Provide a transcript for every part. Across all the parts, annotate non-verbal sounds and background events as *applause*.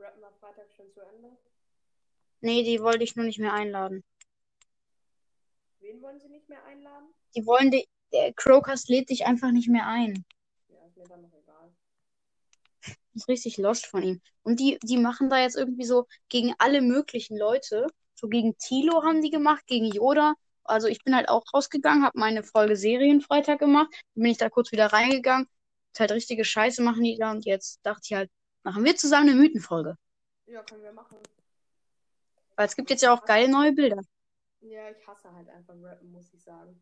Rappen wir Freitag schon zu Ende? Nee, die wollte ich nur nicht mehr einladen. Wen wollen sie nicht mehr einladen? Die wollen die. Der Crowcast lädt dich einfach nicht mehr ein. Ja, ist mir dann noch egal. Das *laughs* ist richtig lost von ihm. Und die, die machen da jetzt irgendwie so gegen alle möglichen Leute. So gegen Tilo haben die gemacht, gegen Yoda. Also ich bin halt auch rausgegangen, habe meine Folge Serienfreitag gemacht. Dann bin ich da kurz wieder reingegangen. Ist halt richtige Scheiße machen die da. Und jetzt dachte ich halt, machen wir zusammen eine Mythenfolge. Ja, können wir machen. Weil es gibt jetzt ja auch geile neue Bilder. Ja, ich hasse halt einfach Rappen, muss ich sagen.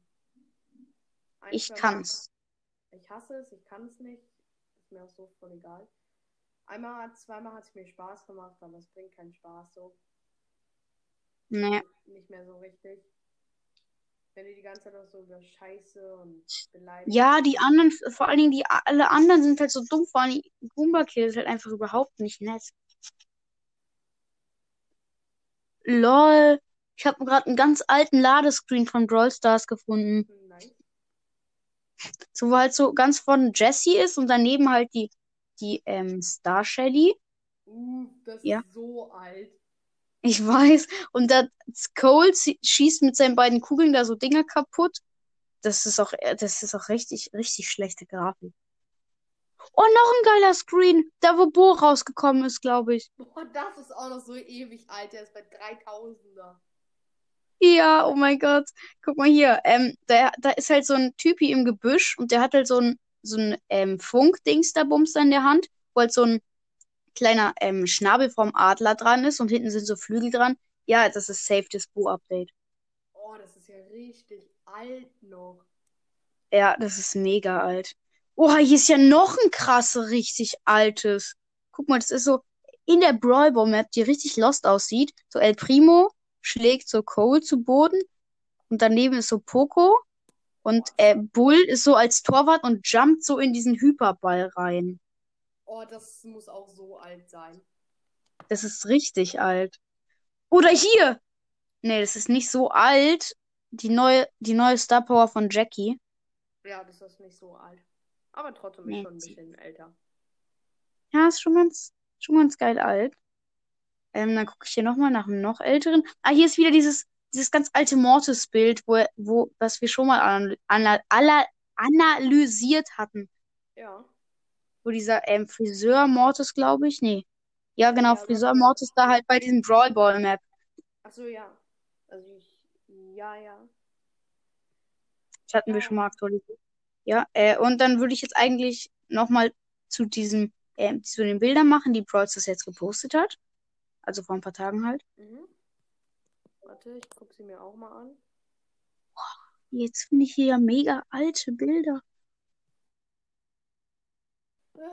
Ein, Ich kann's. Ich hasse es, ich kann es nicht. Ist mir auch so voll egal. Einmal, zweimal hat es mir Spaß gemacht, aber es bringt keinen Spaß so. Nee. Nicht mehr so richtig. Wenn die die ganze Zeit auch so über Scheiße und beleidigen. Ja, die anderen, vor allen Dingen die alle anderen sind halt so dumm. Vor allem Goomba Kill ist halt einfach überhaupt nicht nett. Lol. Ich habe gerade einen ganz alten Ladescreen von Brawl Stars gefunden. Nein. So, wo halt so ganz vorne Jessie ist und daneben halt die, die ähm, Star Shelly. Uh, das Ja. ist so alt. Ich weiß. Und da Cole schießt mit seinen beiden Kugeln da so Dinger kaputt. Das ist auch, äh, das ist auch richtig, richtig schlechte Grafik. Oh, noch ein geiler Screen. Da, wo Bo rausgekommen ist, glaube ich. Boah, das ist auch noch so ewig alt. Der ist bei 3000er. Ja, oh mein Gott. Guck mal hier. Ähm, da, da ist halt so ein Typi im Gebüsch und der hat halt so ein, so ein ähm, Funkdings da Bums da in der Hand, wo halt so ein kleiner ähm, Schnabel vom Adler dran ist und hinten sind so Flügel dran. Ja, das ist safe das Bo-Update. Oh, das ist ja richtig alt noch. Ja, das ist mega alt. Oh, hier ist ja noch ein krasse, richtig altes. Guck mal, das ist so in der Brawl Ball Map, die richtig lost aussieht. So El Primo schlägt so Cole zu Boden und daneben ist so Poco und äh, Bull ist so als Torwart und jumpt so in diesen Hyperball rein. Oh, das muss auch so alt sein. Das ist richtig alt. Oder hier! Nee, das ist nicht so alt. Die neue, die neue Star Power von Jackie. Ja, das ist nicht so alt. Aber trotzdem Nee, schon ein bisschen älter. Ja, ist schon ganz, schon ganz geil alt. Ähm, dann gucke ich hier nochmal nach einem noch älteren. Ah, hier ist wieder dieses, dieses ganz alte Mortis-Bild, wo, wo, was wir schon mal anal anal analysiert hatten. Ja. Wo dieser ähm, Friseur Mortis, glaube ich. Nee. Ja, genau, Ja, Friseur ja. Mortis da halt bei diesem Brawl Ball Map. Achso, ja. Also ich. Ja, ja. Das hatten wir schon mal aktualisiert. Ja, äh, und dann würde ich jetzt eigentlich nochmal zu diesem, ähm, zu den Bildern machen, die Brawl das jetzt gepostet hat. Also vor ein paar Tagen halt. Mhm. Warte, ich gucke sie mir auch mal an. Jetzt finde ich hier ja mega alte Bilder.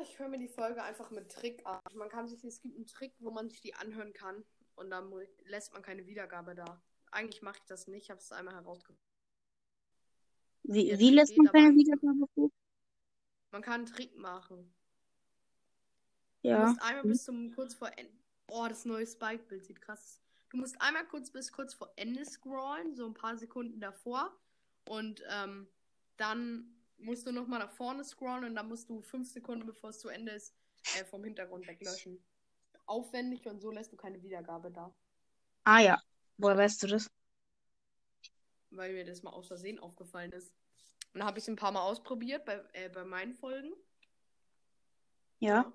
Ich höre mir die Folge einfach mit Trick an. Man kann sich, es gibt einen Trick, wo man sich die anhören kann und dann lässt man keine Wiedergabe da. Eigentlich mache ich das nicht, ich habe es einmal herausgefunden. Wie, wie Trick lässt man keine Wiedergabe vor? Man kann einen Trick machen. Du Ja. musst einmal bis zum kurz vor Ende. Oh, das neue Spike-Bild sieht krass. aus. Du musst einmal kurz bis kurz vor Ende scrollen, so ein paar Sekunden davor. Und ähm, dann musst du nochmal nach vorne scrollen und dann musst du fünf Sekunden, bevor es zu Ende ist, äh, vom Hintergrund weglöschen. Aufwendig und so lässt du keine Wiedergabe da. Ah ja. Woher weißt du das? Weil mir das mal aus Versehen aufgefallen ist. Und dann habe ich es ein paar Mal ausprobiert bei, äh, bei meinen Folgen. Ja.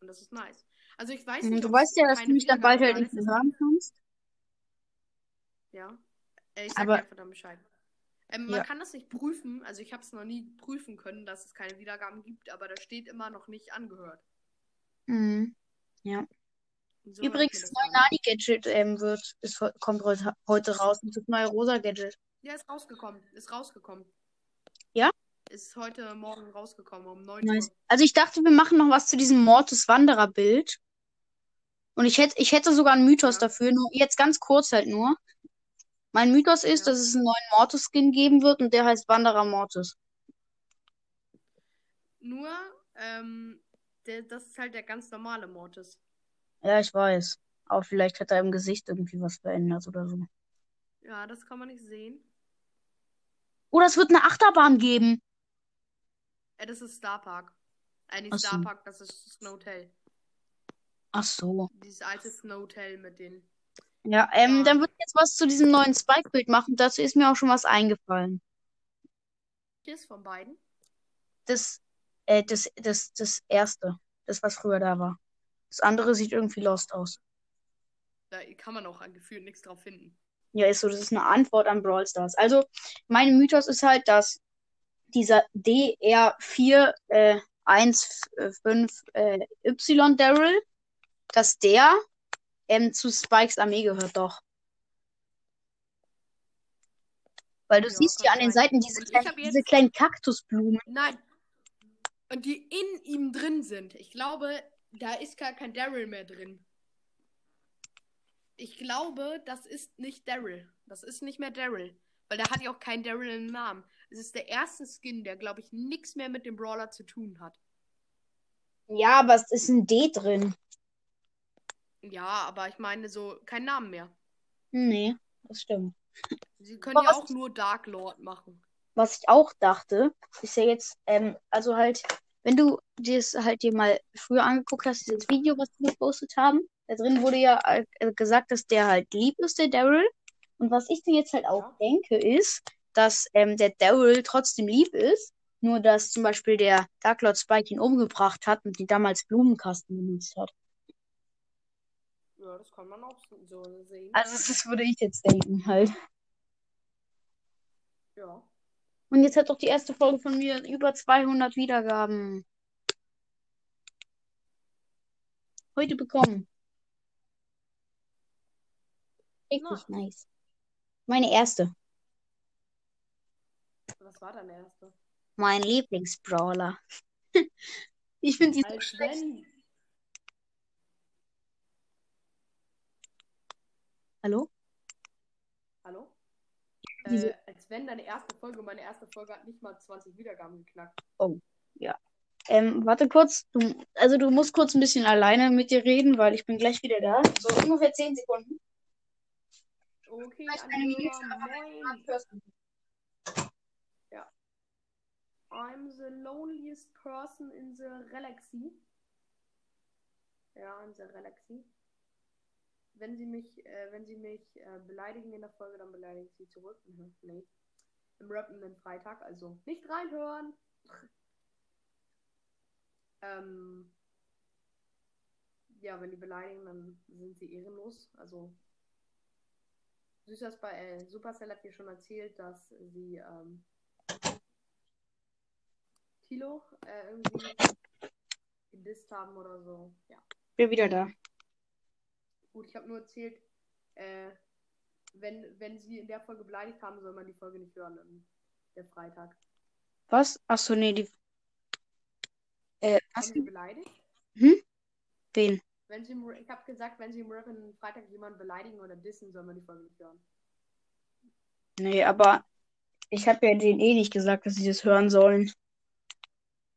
Und das ist nice. Also ich weiß Mhm, nicht, Du weißt ja, dass du mich dann bald halt da nicht mehr hören kannst. Ja. Äh, ich sag Aber- dir einfach dann Bescheid. Ähm, man Ja. kann das nicht prüfen. Also ich habe es noch nie prüfen können, dass es keine Wiedergaben gibt, aber da steht immer noch nicht angehört. Mhm. Ja. So Übrigens, das neue. Nani-Gadget ähm, wird, ist, heu- kommt heute, heute raus. Und das neue rosa-Gadget. Ja, ist rausgekommen. Ist rausgekommen. Ja? Ist heute Morgen rausgekommen um 9 Nice. Uhr. Also ich dachte, wir machen noch was zu diesem Mortis-Wanderer-Bild. Und ich hätte, ich hätte sogar einen Mythos Ja. dafür. Nur, jetzt ganz kurz halt nur. Mein Mythos ist, Ja. dass es einen neuen Mortis-Skin geben wird und der heißt Wanderer Mortis. Nur, ähm, der, das ist halt der ganz normale Mortis. Ja, ich weiß. Aber vielleicht hat er im Gesicht irgendwie was verändert oder so. Ja, das kann man nicht sehen. Oder es wird eine Achterbahn geben. Äh, das ist Star Park. Äh, nicht. Star Park, das ist Snowtail. Ach so. Dieses alte Snowtail mit den. Ja, ähm, dann würde ich jetzt was zu diesem neuen Spike-Bild machen. Dazu ist mir auch schon was eingefallen. Welches von beiden? Das, äh, das, das, das erste. Das, was früher da war. Das andere sieht irgendwie lost aus. Da kann man auch an Gefühl nichts drauf finden. Ja, ist so, das ist eine Antwort an Brawl Stars. Also, mein Mythos ist halt, dass dieser DR4 äh, 15 äh, Y Daryl, dass der ähm, zu Spikes Armee gehört, doch. Weil du Ja, siehst ja an den. Seiten diese kleinen, diese kleinen Kaktusblumen. Nein. Und die in ihm drin sind. Ich glaube, da ist gar kein Daryl mehr drin. Ich glaube, das ist nicht Daryl. Das ist nicht mehr Daryl. Weil der hat ja auch keinen Daryl im Namen. Es ist der erste Skin, der, glaube ich, nichts mehr mit dem Brawler zu tun hat. Ja, aber es ist ein D drin. Ja, aber ich meine so kein Namen mehr. Nee, das stimmt. Sie können Aber ja auch nur Dark Lord machen. Was ich auch dachte, ist ja jetzt, ähm, also halt, wenn du dir es halt dir mal früher angeguckt hast, dieses Video, was die gepostet haben, da drin wurde ja äh, gesagt, dass der halt lieb ist, der Daryl. Und was ich mir jetzt halt auch Ja. denke, ist, dass ähm, der Daryl trotzdem lieb ist, nur dass zum Beispiel der Dark Lord Spike ihn umgebracht hat und ihn damals Blumenkasten benutzt hat. Ja, das kann man auch so sehen. Also das würde ich jetzt denken halt. Ja. Und jetzt hat doch die erste Folge von mir über 200 Wiedergaben heute bekommen. Richtig nice. Meine erste. Was war dein erster? Mein Lieblingsbrawler. *laughs* ich finde die so schlecht. wenn. Hallo? Hallo? Äh, als wenn deine erste Folge, meine erste Folge hat nicht mal 20 Wiedergaben geknackt. Ähm, warte kurz. Du, also du musst kurz ein bisschen alleine mit dir reden, weil ich bin gleich wieder da. So ungefähr 10 Sekunden. Okay, eine Minute, hörst. I'm the loneliest person in the galaxy. Ja, in the galaxy. Wenn sie mich, äh, wenn sie mich äh, beleidigen in der Folge, dann beleidige ich sie zurück. Mhm, nee. Im rappenden Freitag, also nicht reinhören. *laughs* ähm, ja, wenn die beleidigen, dann sind sie ehrenlos. Also Süßers bei äh, Supercell hat dir schon erzählt, dass sie ähm, Kilo äh, irgendwie gedisst haben oder so. Ja. Bin wieder da. Gut, ich habe nur erzählt, äh, wenn, wenn sie in der Folge beleidigt haben, soll man die Folge nicht hören. Am der Freitag. Was? Achso, nee, die. Äh, was? sie beleidigt? Wen? Wenn sie im, ich habe gesagt, wenn sie im Rap am Freitag jemanden beleidigen oder dissen, soll man die Folge nicht hören. Nee, aber ich habe ja denen eh nicht gesagt, dass sie das hören sollen.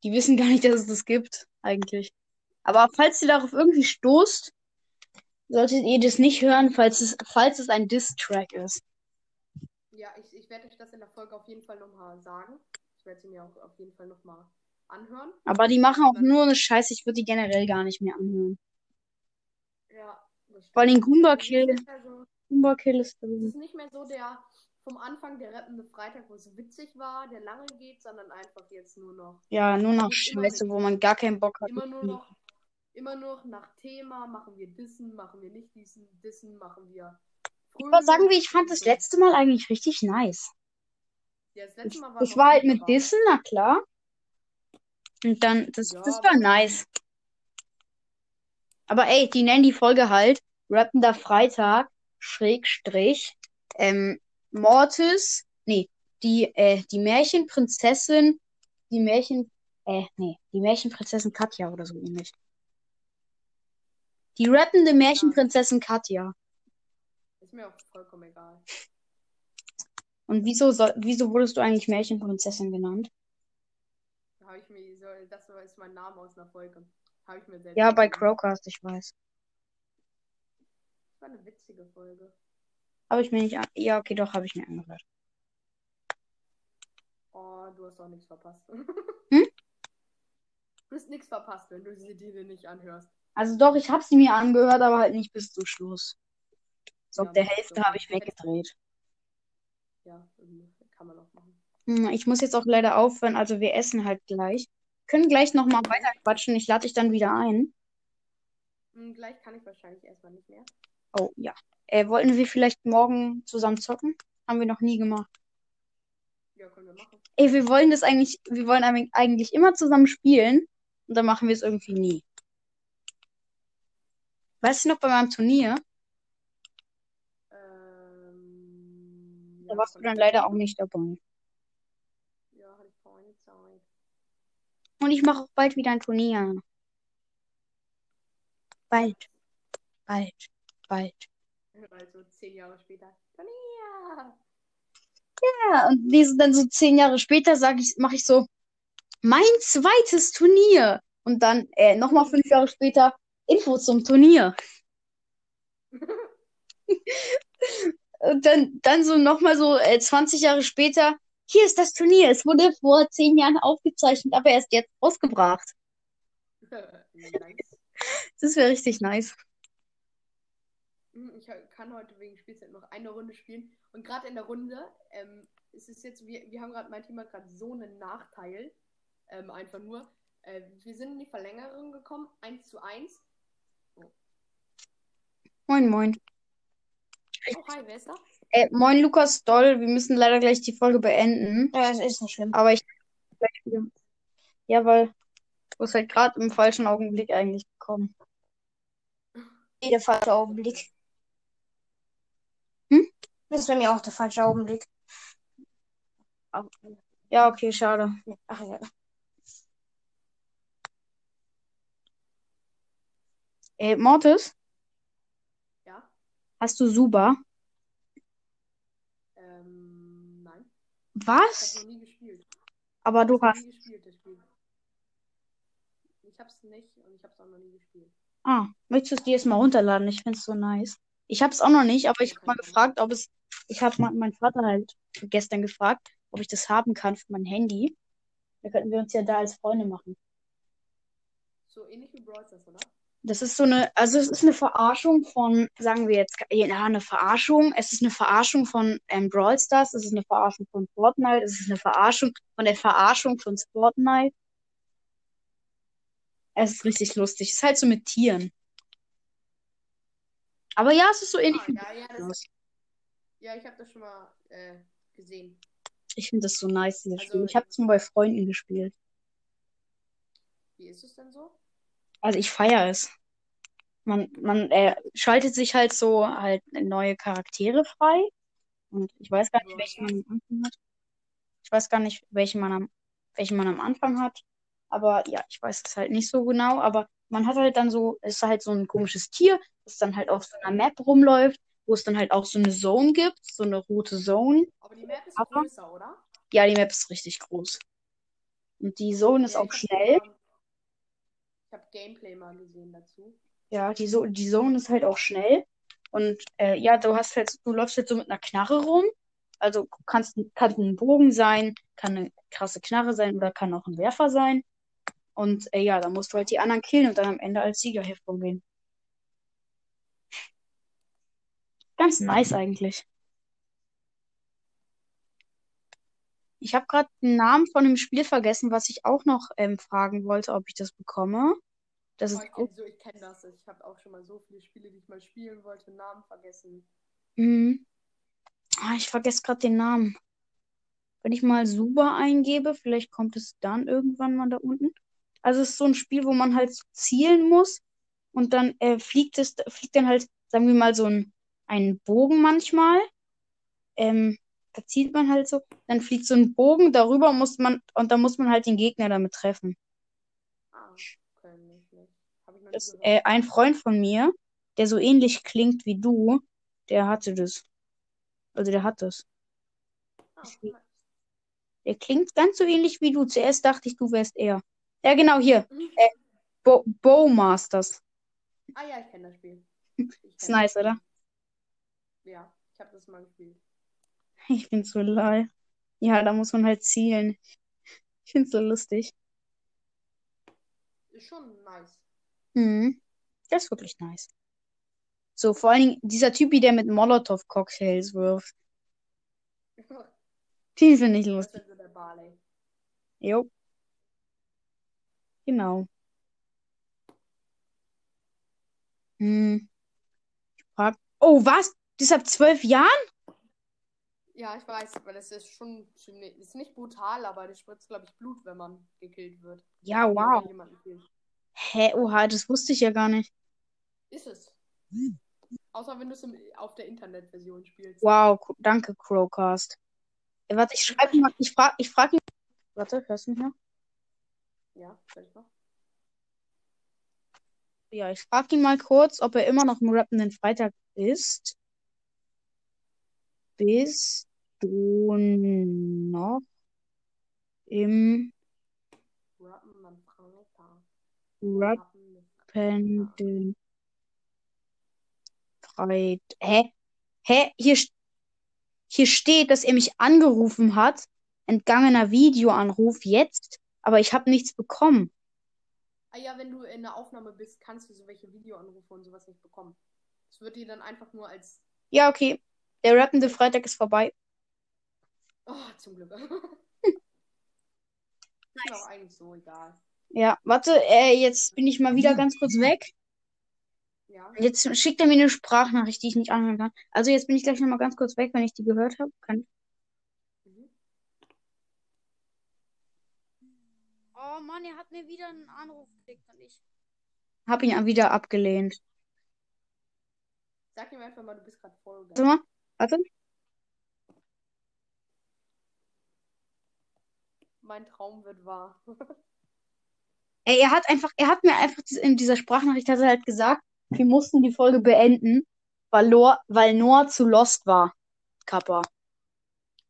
Die wissen gar nicht, dass es das gibt, eigentlich. Aber falls ihr darauf irgendwie stoßt, solltet ihr das nicht hören, falls es, falls es ein Diss-Track ist. Ja, ich, ich werde euch das in der Folge auf jeden Fall nochmal sagen. Ich werde sie mir auch auf jeden Fall nochmal anhören. Aber die machen auch nur eine Scheiße, ich würde die generell gar nicht mehr anhören. Ja, das Vor allem stimmt. Goomba Es ist Kill. nicht mehr so- Goomba Kill ist Es drin. ist nicht mehr so der vom Anfang der rappende Freitag, wo es witzig war, der lange geht, sondern einfach jetzt nur noch Ja, nur noch Scheiße, wo man gar keinen Bock hat. immer nur noch immer nur nach Thema, machen wir Dissen, machen wir nicht diesen, Dissen, machen wir Ich muss sagen, wie ich fand das letzte Mal eigentlich richtig nice. Ja, das letzte Mal war ich noch war halt mit Dissen, na klar. Und dann, das, Ja, das war nice. Aber ey, die nennen die Folge halt Rappender Freitag, Schrägstrich, ähm, Mortis, nee, die, äh, die Märchenprinzessin, die Märchen, äh, nee, die Märchenprinzessin Katja oder so ähnlich. Die rappende Märchenprinzessin Katja. Ist mir auch vollkommen egal. Und wieso soll, wieso wurdest du eigentlich Märchenprinzessin genannt? Habe ich mir so, das ist mein Name aus einer Folge. Habe ich mir selbst Ja, bei. Crowcast, ich weiß. Das war eine witzige Folge. Habe ich mir nicht an. Ja, okay, doch, habe ich mir angehört. Oh, du hast auch nichts verpasst. Hm? Du hast nichts verpasst, wenn du sie dir nicht anhörst. Also doch, ich habe sie mir angehört, aber halt nicht bis zum Schluss. So, Ja, ab der Hälfte habe ich weggedreht. Ja, kann man auch machen. Hm, Ich muss jetzt auch leider aufhören, also wir essen halt gleich. Können gleich nochmal weiter quatschen, ich lade dich dann wieder ein. Hm, gleich kann ich wahrscheinlich erstmal nicht mehr. Oh, ja. Äh, wollten wir vielleicht morgen zusammen zocken? Haben wir noch nie gemacht. Ja, können wir machen. Ey, wir wollen das eigentlich, wir wollen eig- eigentlich immer zusammen spielen und dann machen wir es irgendwie nie. Weißt du noch bei meinem Turnier? Ähm, Da warst du dann leider auch nicht dabei. Ja, hatte ich keine Zeit. Und ich mache auch bald wieder ein Turnier. Bald, bald, bald. Also zehn Jahre später. Turnier! Ja, und diese, dann so zehn Jahre später sag ich, mache ich so mein zweites Turnier. Und dann äh, nochmal fünf Jahre später Info zum Turnier. *laughs* Und dann, dann so nochmal so äh, 20 Jahre später, hier ist das Turnier. Es wurde vor zehn Jahren aufgezeichnet, aber erst jetzt ausgebracht. nice. Das wäre richtig nice. Hm, Ich kann heute wegen Spielzeit noch eine Runde spielen. Und gerade in der Runde, ähm, es ist jetzt, wir, wir haben gerade, mein hat gerade so einen Nachteil. Ähm, einfach nur. Äh, wir sind in die Verlängerung gekommen, 1 zu 1. Moin, moin. Oh, hi, wer ist da? Äh, moin, Lukas Doll. Wir müssen leider gleich die Folge beenden. Ja, es ist nicht schlimm. Aber ich. Ja, weil du bist halt gerade im falschen Augenblick eigentlich gekommen. Der falsche Augenblick. Hm? Das ist bei mir auch der falsche Augenblick. Ja, okay, schade. Ach ja. Ey, Mortis? Hast du Suba? Ähm, nein. Ich Was? habe noch nie gespielt. Aber du Ich habe hast. nie gespielt, das Spiel. Ich hab's nicht und ich hab's auch noch nie gespielt. Ah, möchtest du es dir jetzt mal runterladen? Ich find's so nice. Ich hab's auch noch nicht, aber ich hab mal ich gefragt, ob es. Ich hab mal meinen Vater halt gestern gefragt, ob ich das haben kann für mein Handy. Da könnten wir uns ja da als Freunde machen. So ähnlich wie Brawl Stars, oder? Das ist so eine, also es ist eine Verarschung von, sagen wir jetzt, ja, eine Verarschung. Es ist eine Verarschung von ähm, Brawl Stars, es ist eine Verarschung von Fortnite, es ist eine Verarschung von der Verarschung von Fortnite. Es ist richtig lustig. Es ist halt so mit Tieren. Aber ja, es ist so ähnlich Ah, wie ja, ja, Stars. ja, ich habe das schon mal äh, gesehen. Ich finde das so nice, dieses Also- Spiel. Ich habe es nur bei Freunden gespielt. Wie ist es denn so? Also ich feiere es. Man, man äh, schaltet sich halt so halt neue Charaktere frei. Und ich weiß gar nicht, welchen man am Anfang hat. Ich weiß gar nicht, welchen man am, welchen man am Anfang hat. Aber ja, ich weiß es halt nicht so genau. Aber man hat halt dann so, es ist halt so ein komisches Tier, das dann halt auf so einer Map rumläuft, wo es dann halt auch so eine Zone gibt, so eine rote Zone. Aber die Map ist Aber- größer, oder? Ja, die Map ist richtig groß. Und die Zone ist Ja, auch schnell. mal- Ich habe Gameplay mal gesehen dazu. Ja, die, so die Zone ist halt auch schnell. Und äh, ja, du hast halt, du läufst halt so mit einer Knarre rum. Also kannst, kann ein Bogen sein, kann eine krasse Knarre sein oder kann auch ein Werfer sein. Und äh, ja, dann musst du halt die anderen killen und dann am Ende als Sieger hervorgehen. Ganz nice eigentlich. Ich habe gerade den Namen von dem Spiel vergessen, was ich auch noch ähm, fragen wollte, ob ich das bekomme. Das Oh, ist ich auch kenne so, ich kenn das. Ich habe auch schon mal so viele Spiele, die ich mal spielen wollte, Namen vergessen. Mhm. Ah, ich vergesse gerade den Namen. Wenn ich mal Suba eingebe, vielleicht kommt es dann irgendwann mal da unten. Also es ist so ein Spiel, wo man halt so zielen muss und dann äh, fliegt es, fliegt dann halt, sagen wir mal, so ein, ein Bogen manchmal. Ähm, da zielt man halt so, dann fliegt so ein Bogen, darüber muss man, und dann muss man halt den Gegner damit treffen. Ah, kenn ich nicht. Nie Das, äh, ein Freund von mir, der so ähnlich klingt wie du, der hatte das. Also der hat das. Ah, Der klingt ganz so ähnlich wie du. Zuerst dachte ich, du wärst er. Ja, genau, hier. Mhm. Bo Bowmasters. Ah ja, ich kenne das Spiel. Ich Ist kenn nice, oder? Ja, ich habe das mal gespielt. *laughs* Ich find's so lol. Ja, da muss man halt zielen. Ich find's so lustig. ist schon nice. Mhm. Das ist wirklich nice. So, vor allen Dingen dieser Typi, der mit Molotow-Cocktails wirft. *laughs* Den finde ich lustig. Jo. Genau. Hm. Oh, was? Das ab zwölf Jahren? Ja, ich weiß, weil das ist schon ziemlich. Ist nicht brutal, aber das spritzt, glaube ich, Blut, wenn man gekillt wird. Ja, wow. Hä, oha, das wusste ich ja gar nicht. Ist es. Außer wenn du es auf der Internetversion spielst. Wow, danke, Crowcast. Äh, warte, ich schreibe mal, ich frag, ich frag ihn. Warte, hörst du mich noch? Ja, soll ich noch? Ja, ich frag ihn mal kurz, ob er immer noch im rappenden Freitag ist. Bist du noch im Rappen am Freitag. Freit. Hä? Hä? Hier, hier steht, dass er mich angerufen hat. Entgangener Videoanruf jetzt, aber ich habe nichts bekommen. Ah ja, wenn du in der Aufnahme bist, kannst du so welche Videoanrufe und sowas nicht bekommen. Es wird dir dann einfach nur als. Ja, okay. Der rappende Freitag ist vorbei. Oh, zum Glück. *laughs* Ist mir auch eigentlich so egal. Ja, warte, äh, jetzt bin ich mal wieder ganz kurz weg. Ja. Jetzt schickt er mir eine Sprachnachricht, die ich nicht anhören kann. Also jetzt bin ich gleich nochmal ganz kurz weg, wenn ich die gehört habe. Kann... Mhm. Oh Mann, er hat mir wieder einen Anruf gekriegt und ich hab ihn wieder abgelehnt. Sag ihm einfach mal, du bist gerade voll Warte mal, warte. Mein Traum wird wahr. *laughs* Ey, er hat einfach, er hat mir einfach in dieser Sprachnachricht hat er halt gesagt, wir mussten die Folge beenden, weil, Lor, weil Noah zu lost war. Kappa.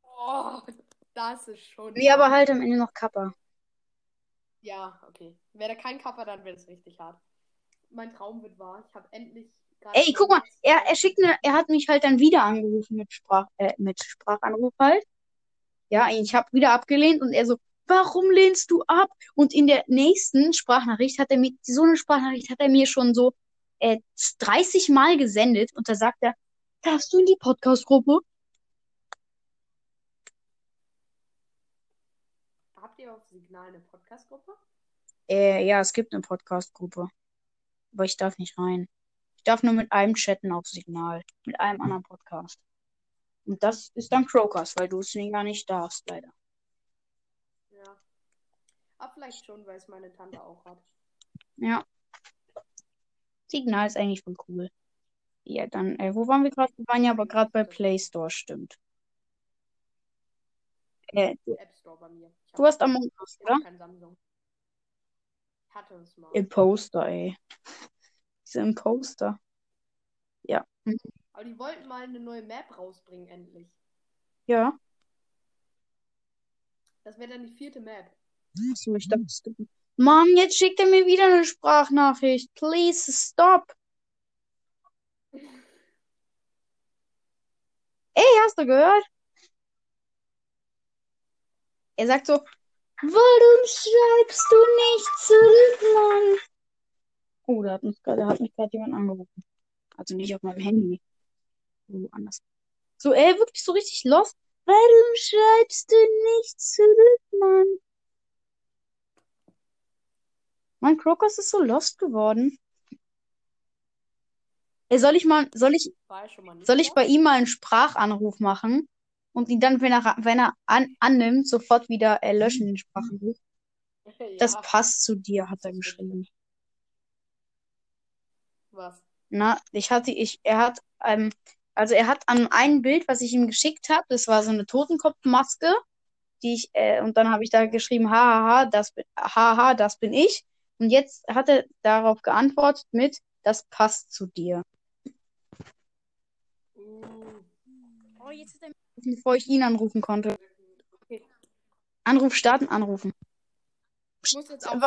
oh, das ist schon. Nee, aber halt am Ende noch Kappa. Ja, okay. Wäre da kein Kappa, dann wäre es richtig hart. Mein Traum wird wahr. Ich habe endlich. Ey, guck mal, er, er schickt mir, er hat mich halt dann wieder angerufen mit Sprach, äh, mit Sprachanruf halt. Ja, ich habe wieder abgelehnt und er so, warum lehnst du ab? Und in der nächsten Sprachnachricht hat er mir, so eine Sprachnachricht hat er mir schon so äh, 30 Mal gesendet und da sagt er, darfst du in die Podcast-Gruppe? Habt ihr auf Signal eine Podcast-Gruppe? Äh, ja, es gibt eine Podcast-Gruppe. Aber ich darf nicht rein. Ich darf nur mit einem chatten auf Signal. Mit einem anderen Podcast. Und das ist dann Crocus, weil du es gar nicht darfst, leider. Aber vielleicht schon, weil es meine Tante auch hat. Ja. Signal ist eigentlich voll cool. Ja, dann, äh, wo waren wir gerade? Wir waren ja aber gerade bei Play Store, stimmt. Äh, du, App Store bei mir. Ich du hast Among Us, oder? kein Samsung. Hatte es mal. Imposter, ey. *laughs* Diese Imposter. Ja. Hm. Aber die wollten mal eine neue Map rausbringen, endlich. Ja. Das wäre dann die vierte Map. Achso, ich dachte, es gibt. Mann, jetzt schickt er mir wieder eine Sprachnachricht. Please stop. Ey, hast du gehört? Er sagt so, warum schreibst du nicht zurück, Mann? Oh, da hat mich gerade, hat mich gerade jemand angerufen. Also nicht auf meinem Handy. Woanders. So, ey, wirklich so richtig lost. Warum schreibst du nicht zurück, Mann? Mein Crocus ist so lost geworden. Ey, soll ich mal, soll ich, soll ich bei ihm mal einen Sprachanruf machen und ihn dann, wenn er, wenn er an, annimmt, sofort wieder äh, löschen, den Sprachanruf? *laughs* Das ja. passt zu dir, hat er Das geschrieben. Was? Na, ich hatte, ich, er hat, ähm, also er hat an einem Bild, was ich ihm geschickt habe, das war so eine Totenkopfmaske, die ich, äh, und dann habe ich da geschrieben, hahaha, das bin, haha, das bin ich. Und jetzt hat er darauf geantwortet mit, das passt zu dir. Oh, jetzt hat er bevor ich ihn anrufen konnte. Okay. Anruf starten, anrufen. Ich muss jetzt aufhören.